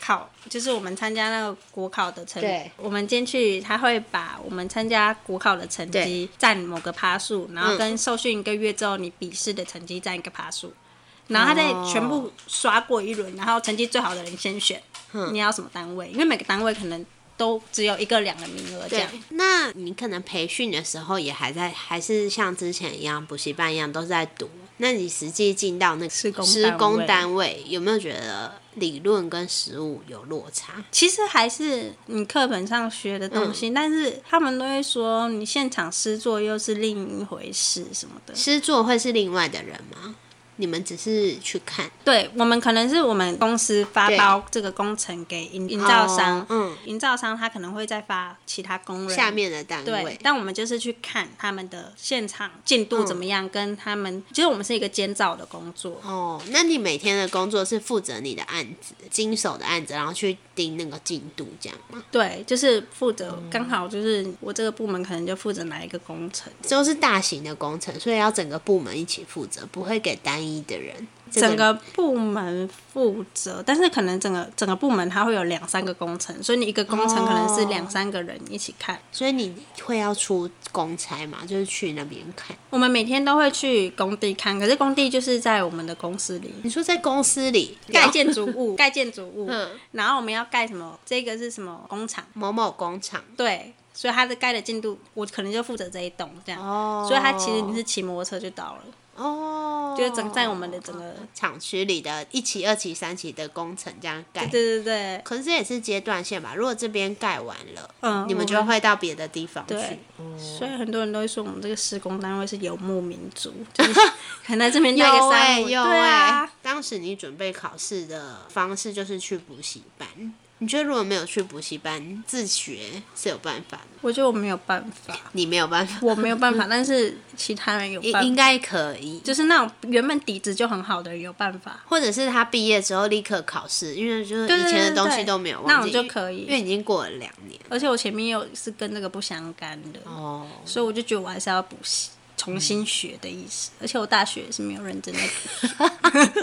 考，就是我们参加那个国考的成绩我们进去他会把我们参加国考的成绩占某个趴数，然后跟受训一个月之后你笔试的成绩占一个趴数。然后他再全部刷过一轮，然后成绩最好的人先选，你要什么单位？因为每个单位可能都只有一个两个名额这样。，那你可能培训的时候也还在，还是像之前一样补习班一样都是在读。那你实际进到那个施工单位，有没有觉得理论跟实物有落差？其实还是你课本上学的东西，但是他们都会说你现场施作又是另一回事什么的。施作会是另外的人吗？你们只是去看。对我们可能是我们公司发包这个工程给营营造商哦，嗯，营造商他可能会再发其他工人。下面的单对位，，但我们就是去看他们的现场进度怎么样，跟他们其实我们是一个监造的工作。哦，那你每天的工作是负责你的案子，经手的案子，然后去盯那个进度，这样吗？对，就是负责刚好就是我这个部门可能就负责哪一个工程，都是大型的工程，所以要整个部门一起负责，不会给单一的人。整个部门负责，但是可能整个整个部门它会有两三个工程，所以你一个工程可能是两三个人一起看。所以你会要出公差嘛？就是去那边看。我们每天都会去工地看，可是工地就是在我们的公司里你说在公司里盖建筑物，盖建筑物，嗯然后我们要盖什么？这个是什么工厂？某某工厂对，所以它的盖的进度，我可能就负责这一栋这样。哦，所以它其实你是骑摩托车就到了，哦，就是整在我们的整个，厂区里的一期、二期、三期的工程这样盖。对对对，可是这也是阶段性吧？如果这边盖完了，嗯，你们就会到别的地方去。对，所以很多人都会说我们这个施工单位是游牧民族，就是 可能在这边待个三五，有对啊哎、，当时你准备考试的方式就是去补习班。你觉得如果没有去补习班自学是有办法的？我觉得我没有办法，你没有办法，我没有办法，但是其他人有办法，应应该可以。就是那种原本底子就很好的人有办法，或者是他毕业之后立刻考试，因为就是以前的东西都没有忘记，种就可以因为已经过了两年。而且我前面又是跟那个不相干的，哦，所以我就觉得我还是要补习。重新学的意思，而且我大学也是没有认真在读。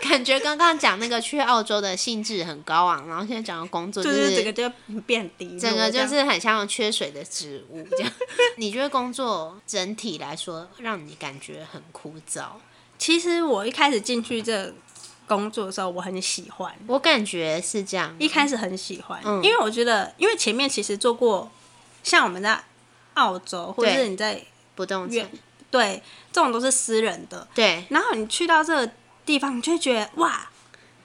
感觉刚刚讲那个去澳洲的兴致很高昂，然后现在讲到工作，就是是整个就变低，整个就是很像缺水的植物这样。你觉得工作整体来说让你感觉很枯燥？其实我一开始进去这工作的时候，我很喜欢，我感觉是这样。一开始很喜欢，嗯因为我觉得，因为前面其实做过，像我们在澳洲，或者是你在不动产远，对，这种都是私人的，对然后你去到这个地方，你就会觉得哇。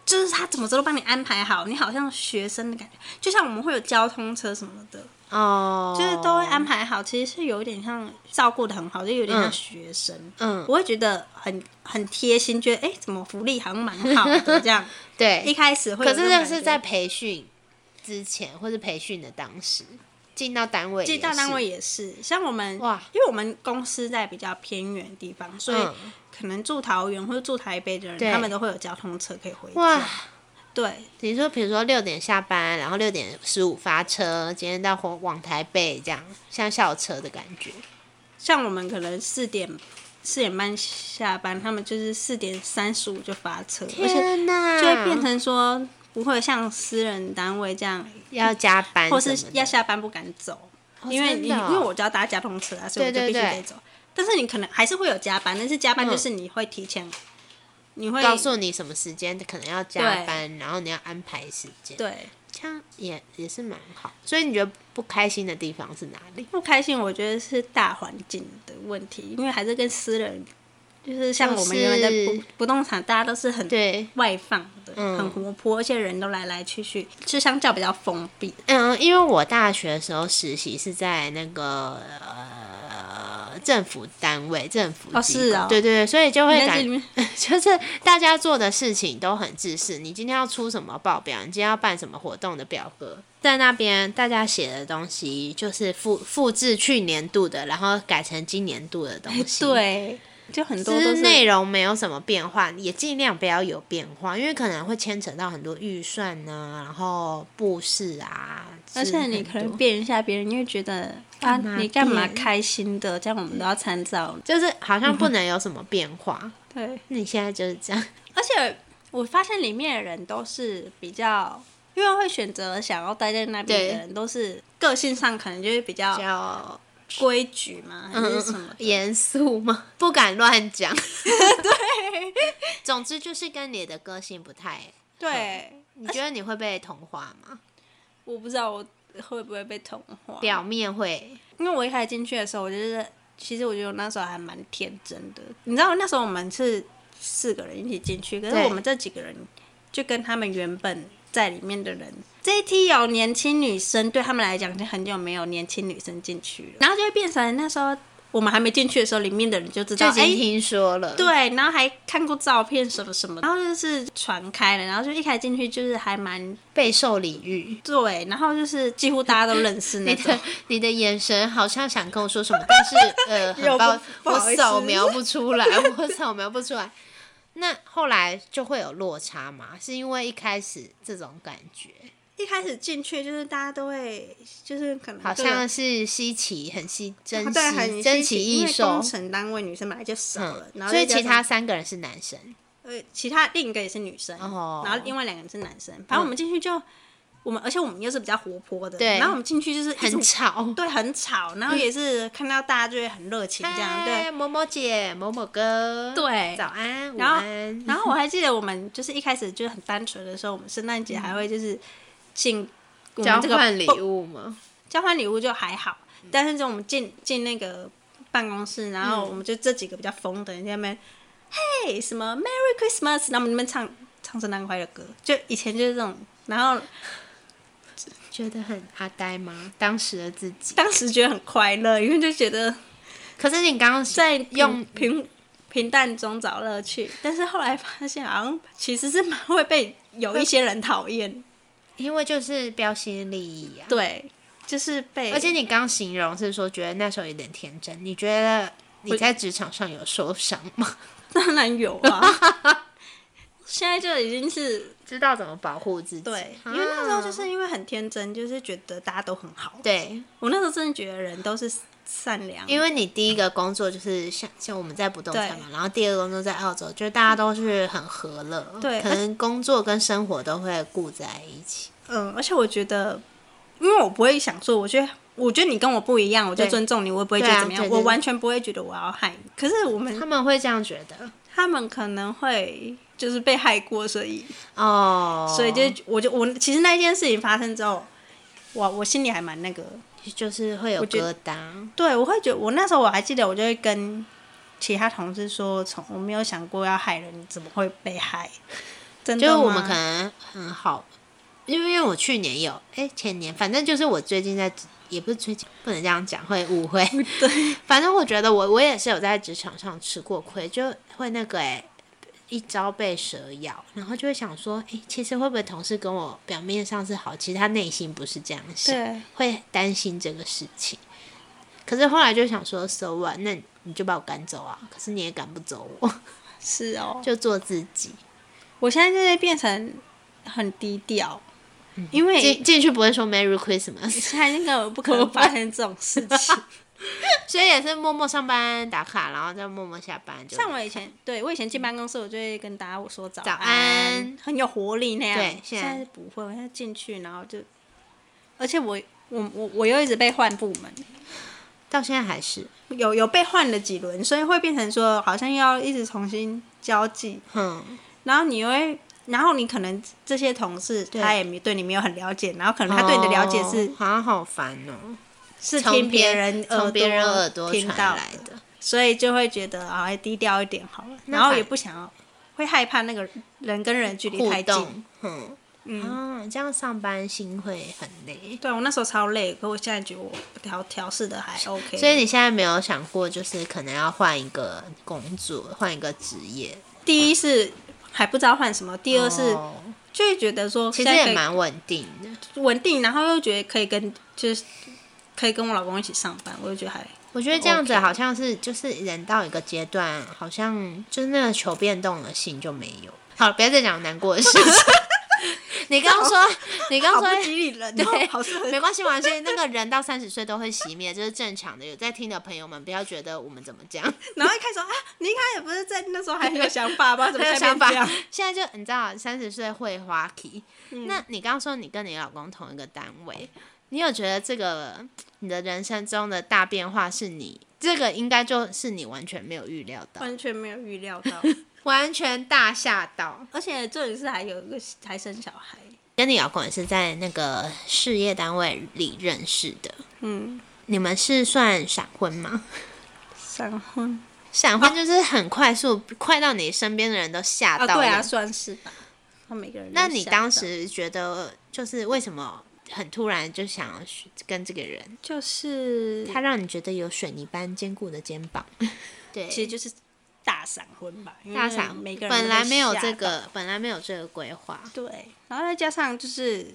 就是他怎么都帮你安排好，你好像学生的感觉，就像我们会有交通车什么的，哦，就是都会安排好，其实是有一点像照顾的很好，就有点像学生，嗯，我会觉得很很贴心，觉得哎、诶怎么福利好像蛮好的 这样。对一对。开始会可是这有种感觉个是在培训之前，或是培训的当时进到单位，进到单位也是，像我们哇。因为我们公司在比较偏远的地方，所以嗯。可能住桃园或者住台北的人，他们都会有交通车可以回哇。家。，对，你说，比如说六点下班，然后六点十五发车，今天到往往台北这样，像校车的感觉。像我们可能四点四点半下班，他们就是四点三十五就发车，而且就会变成说不会像私人单位这样，要加班或是要下班不敢走，因为你哦。因为我就要搭交通车啊，所以我就必须得走。但是你可能还是会有加班，但是加班就是你会提前，你会告诉你什么时间可能要加班，然后你要安排时间，对。这样也也是蛮好。所以你觉得不开心的地方是哪里？不开心，我觉得是大环境的问题，因为还是跟私人，就是像我们原来在就是不不动产，大家都是很对，外放的，嗯很活泼，而且人都来来去去，就相较比较封闭。嗯，因为我大学的时候实习是在那个呃政府单位、政府是哦对对对，所以就会感 就是大家做的事情都很自私。你今天要出什么报表，你今天要办什么活动的表格，在那边大家写的东西就是复复制去年度的，然后改成今年度的东西。对，就很多内容没有什么变化，也尽量不要有变化，因为可能会牵扯到很多预算呐、然后布饰啊，而且你可能变一下，别人就会觉得啊，你干嘛开心的？这样我们都要参照。就是好像不能有什么变化。对，那你现在就是这样，而且我发现里面的人都是比较，因为会选择想要待在那边的人，都是个性上可能就是比较叫规矩吗，还是什么的？严肃吗？不敢乱讲。对，总之就是跟你的个性不太。对，你觉得你会被同化吗？我不知道我会不会被同化。表面会，因为我一开始进去的时候，我就是，其实我觉得我那时候还蛮天真的。你知道那时候我们是四个人一起进去，可是我们这几个人就跟他们原本在里面的人，这一梯有年轻女生，对他们来讲已经很久没有年轻女生进去了，然后就会变成那时候我们还没进去的时候，里面的人就知道，已经听说了。对，然后还看过照片什么什么，然后就是传开了，然后就一开始进去就是还蛮备受礼遇。对，然后就是几乎大家都认识那种 你的。你的眼神好像想跟我说什么，但是呃，很有抱我扫描不出来，我扫描不出来。那后来就会有落差嘛？是因为一开始这种感觉，一开始进去就是大家都会，就是可能好像是稀奇，很稀珍对，很稀，珍奇稀异兽工。程单位女生本来就少了，然后，所以其他三个人是男生。呃其他另一个也是女生，哦然后另外两个人是男生。反正我们进去就我们，而且我们又是比较活泼的，对。然后我们进去就是很吵，对，很吵，然后也是看到大家就会很热情这样，对。某某姐、某某哥，对。早安、午然后安。然后我还记得我们就是一开始就很单纯的时候，我们圣诞节还会就是进交换礼物嘛？交换礼物就还好，但是就我们进进那个办公室，然后我们就这几个比较疯的人在那边，嘿，什么 Merry Christmas，然后我们那边唱唱圣诞快乐歌，就以前就是这种，然后觉得很阿呆吗？当时的自己。当时觉得很快乐，因为就觉得可是你刚刚在用用平平淡中找乐趣，但是后来发现好像其实是蛮会被有一些人讨厌，因为就是标新立异啊。对，就是被，而且你刚形容是说觉得那时候有点天真，你觉得你在职场上有受伤吗？当然有啊，现在就已经是知道怎么保护自己？对，啊因为那时候就是因为很天真，就是觉得大家都很好。对，我那时候真的觉得人都是善良，因为你第一个工作就是像像我们在不动产嘛，然后第二个工作在澳洲，就是大家都是很和乐，对可能工作跟生活都会顾在一起。嗯，而且我觉得，因为我不会想说，我觉得。我觉得你跟我不一样，我就尊重你，我也不会觉得怎么样，我完全不会觉得我要害你。可是我们他们会这样觉得他们可能会就是被害过，所以哦，所以就我就我其实那一件事情发生之后，我我心里还蛮那个，就是会有觉疙瘩。对我会觉得我那时候我还记得，我就会跟其他同事说，从我没有想过要害人，怎么会被害？真的吗就是我们可能很好，因为因为我去年有，哎、前年，反正就是我最近在，也不是最近，不能这样讲，会误会。对 反正我觉得我我也是有在职场上吃过亏，就会那个哎、一朝被蛇咬，然后就会想说，哎、其实会不会同事跟我表面上是好，其实他内心不是这样想，对会担心这个事情。可是后来就想说，so what？那你就把我赶走啊！可是你也赶不走我，是哦，就做自己。我现在就会变成很低调，因为进进去不会说 Merry Christmas，现在那个不可能发生这种事情。所以也是默默上班打卡，然后再默默下班就。像我以前，对我以前进办公室，我就会跟大家我说早早安，安很有活力那样。对现在现在不会，我现在进去，然后就，而且我我我我又一直被换部门，到现在还是，有有被换了几轮，所以会变成说好像要一直重新交际，嗯，然后你又会。然后你可能这些同事他也没对你没有很了解，然后可能他对你的了解是、哦好像好烦哦，是从听别人耳从别人耳朵听到传来的。所以就会觉得啊，低调一点好了，然后也不想要，会害怕那个人跟人距离太近。嗯嗯，啊，这样上班心会很累。对我那时候超累，可我现在觉得我调调试的还 OK。所以你现在没有想过，就是可能要换一个工作，换一个职业。第一是还不知道换什么，第二是哦就会觉得说其实也蛮稳定的。稳定，然后又觉得可以跟就是可以跟我老公一起上班，我就觉得还我觉得这样子好像是就是人到一个阶段，好像就是那个求变动的性就没有。好，不要再讲难过的事情。你刚刚说，你刚好刚说对没关系，没关系。那个人到三十岁都会熄灭，这是正常的。有在听的朋友们，不要觉得我们怎么讲，然后一开始说啊，你一开始不是在那时候还很有想法吗？怎么想法现在就你知道，三十岁会花期。嗯那你刚刚说你跟你老公同一个单位，你有觉得这个你的人生中的大变化是你这个应该就是你完全没有预料到，完全没有预料到，完全大吓到。而且这里是还有一个还生小孩，跟你老公也是在那个事业单位里认识的，嗯，你们是算闪婚吗？闪婚闪婚就是很快速，快到你身边的人都吓啊，到了。对啊，算是吧。他每个人那你当时觉得，就是为什么很突然就想要跟这个人？就是他让你觉得有水泥般坚固的肩膀。对，其实就是大闪婚吧，因为大闪每个人本来没有这个，本来没有这个规划。对，然后再加上就是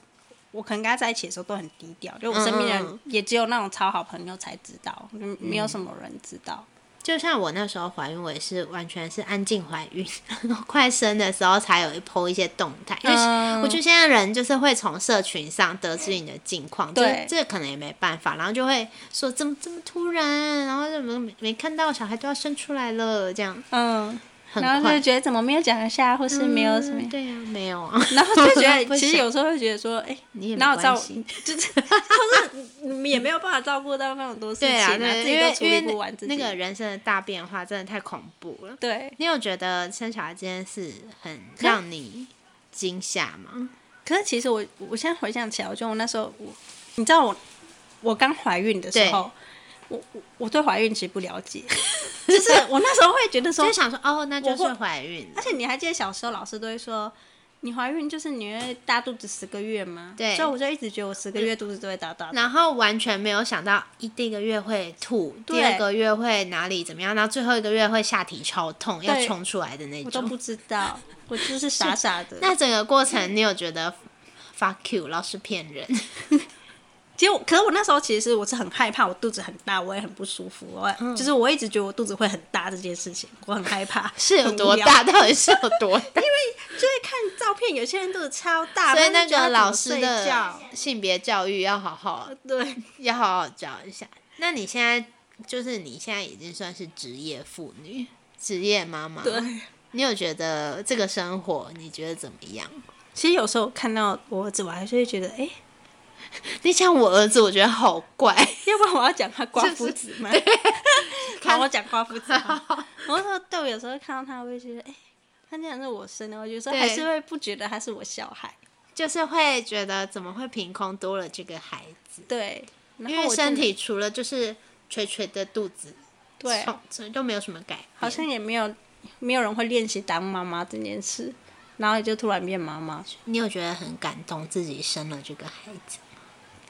我可能跟他在一起的时候都很低调，就我身边人也只有那种超好朋友才知道，就没有什么人知道。就像我那时候怀孕，我也是完全是安静怀孕，然 后快生的时候才有一 po 一些动态。因为嗯。我觉得现在人就是会从社群上得知你的近况，这对。这可能也没办法，然后就会说怎么这么突然，然后怎么没没看到小孩都要生出来了，这样。嗯，然后就。觉得怎么没有讲一下，或是没有什么，嗯对呀、没有啊，然后就觉得其实有时候会觉得说，哎、你也没有照关系，就是就是你也没有办法照顾到那么多事情、对啊，对，自己因为因都处理不为完自己。那个人生的大变化真的太恐怖了。对，你有觉得生小孩这件事很让你惊吓吗？可是其实我我现在回想起来，我觉得我那时候我，你知道我我刚怀孕的时候，我我我对怀孕其实不了解，就是我那时候会觉得说就，想说，哦，那就是怀孕而且你还记得小时候老师都会说。你怀孕就是你会大肚子十个月吗？对所以我就一直觉得我十个月肚子都会大大的。然后完全没有想到，一第一个月会吐，第二个月会哪里怎么样，然后最后一个月会下体超痛，要冲出来的那种。我都不知道，我就是傻傻的。那整个过程，你有觉得 fuck you，老师骗人？其实我，可是我那时候其实我是很害怕，我肚子很大，我也很不舒服。我、嗯就是我一直觉得我肚子会很大这件事情，我很害怕。是有多大？到底是有多大？因为就是看照片，有些人肚子超大，所以那个老师的觉性别教育要好好对，要好好教一下。那你现在就是你现在已经算是职业妇女、职业妈妈，对。你有觉得这个生活你觉得怎么样？其实有时候看到我儿子，我还是会觉得，哎、你讲我儿子，我觉得好怪。要不然我要讲他刮胡子吗？看 我讲刮胡子吗。我说对，我有时候看到他，我会觉得，哎、他这样是我生的，我有时候还是会不觉得他是我小孩。就是会觉得怎么会凭空多了这个孩子？对，因为身体除了就是垂垂的肚子，对，所以都没有什么改变。好像也没有没有人会练习当妈妈这件事，然后也就突然变妈妈，你有觉得很感动自己生了这个孩子？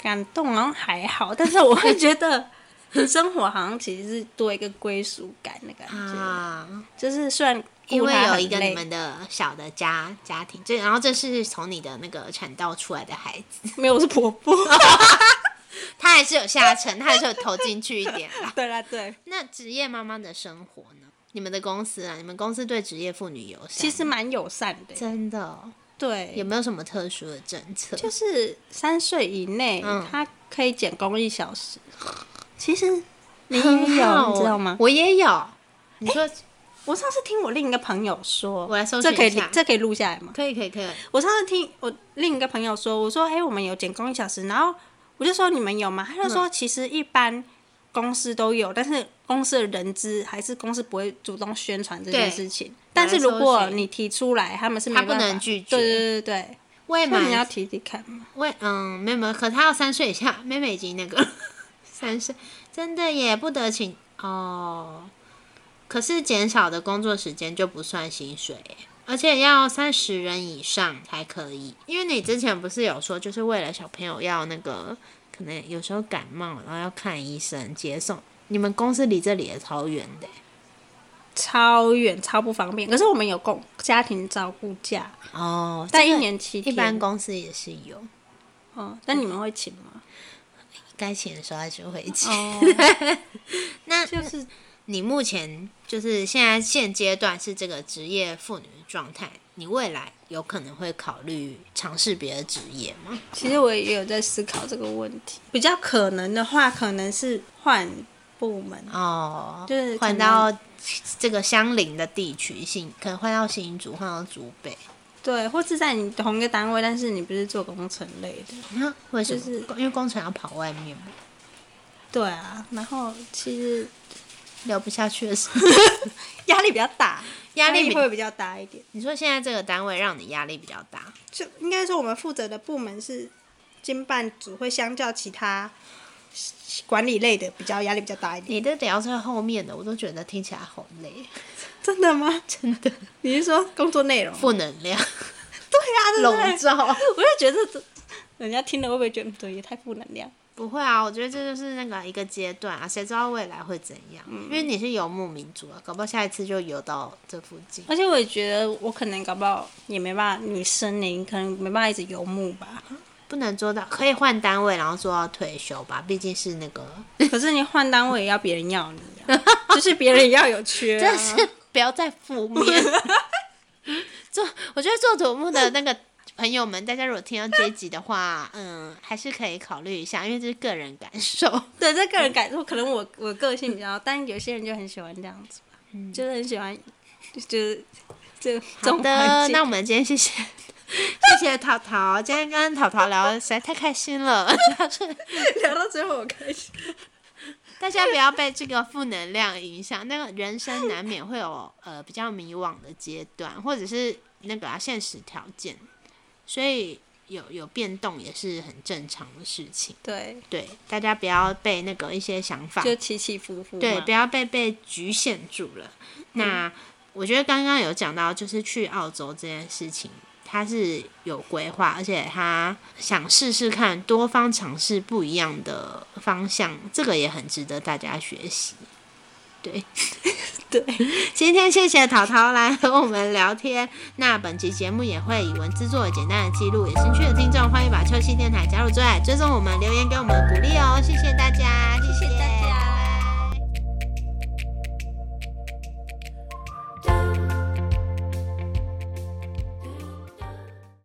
感动好像还好，但是我会觉得 生活好像其实是多一个归属感的感觉，啊，就是虽然因为有一个你们的小的家家庭，这然后这是从你的那个产道出来的孩子，没有我是婆婆，他还是有下沉，他还是有投进去一点啦。对啦对，那职业妈妈的生活呢？你们的公司啊，你们公司对职业妇女友善？其实蛮友善的，真的哦、对，有没有什么特殊的政策？就是三岁以内，嗯他可以减工一小时。其实你也有，你知道吗？我也有。你说，我上次听我另一个朋友说，我来搜这可以这可以录下来吗？可以可以可以。我上次听我另一个朋友说，我说，哎、我们有减工一小时，然后我就说你们有吗？他就嗯说，其实一般公司都有，但是公司的人资还是公司不会主动宣传这件事情。但是如果你提出来，他们是没他不办法能拒绝对对对对我也对，那你要提提看吗？我嗯没有没有，可他要三岁以下，妹妹已经那个三岁，真的也不得请哦。可是减少的工作时间就不算薪水，而且要三十人以上才可以。因为你之前不是有说，就是为了小朋友要那个，可能有时候感冒，然后要看医生接送。你们公司离这里也超远的耶超远超不方便，可是我们有供家庭照顾假，哦，但一年七天。一般公司也是有，哦，那你们会请吗？该请的时候还是会请。哦，那就是你目前就是现在现阶段是这个职业妇女的状态，你未来有可能会考虑尝试别的职业吗？其实我也有在思考这个问题。比较可能的话，可能是换部门，哦，就是换到这个相邻的地区新，可能换到新竹，换到竹北。对，或是在你同一个单位，但是你不是做工程类的。那为什么？就是因为工程要跑外面嘛，对啊，然后其实聊不下去的时候，压力比较大，压力比会比较大一点。你说现在这个单位让你压力比较大，就应该说我们负责的部门是经办组，会相较其他管理类的比较压力比较大一点。你的聊在后面的，我都觉得听起来好累，真的吗？真的？你是说工作内容？负能量 对啊，笼罩。我就觉得这人家听了会不会觉得对也太负能量？不会啊，我觉得这就是那个一个阶段啊，谁知道未来会怎样？因为你是游牧民族啊，搞不好下一次就游到这附近。而且我也觉得我可能搞不好也没办法，女生你可能没办法一直游牧吧。不能做到，可以换单位，然后做到退休吧，毕竟是那个，可是你换单位也要别人要你啊，就是别人也要有缺、啊。真是不要再负面。做，我觉得做土木的那个朋友们，大家如果听到这一集的话，嗯，还是可以考虑一下，因为这是个人感受。对，这个人感受可能我我个性比较，但有些人就很喜欢这样子吧，就是很喜欢，就是这这好种的，那我们今天谢谢 谢谢淘淘，今天跟淘淘聊得实在太开心了。聊到最后我开心。大家不要被这个负能量影响，那个人生难免会有呃比较迷惘的阶段，或者是那个啊现实条件，所以有有变动也是很正常的事情。对，对，大家不要被那个一些想法，就起起伏伏。对，不要被被局限住了。那我觉得刚刚有讲到，就是去澳洲这件事情，他是有规划，而且他想试试看多方尝试不一样的方向，这个也很值得大家学习。对，对，今天谢谢桃桃来和我们聊天。那本期节目也会以文字作为简单的记录，有兴趣的听众欢迎把秋夕电台加入最爱，追踪我们，留言给我们鼓励哦。谢谢大家，谢谢。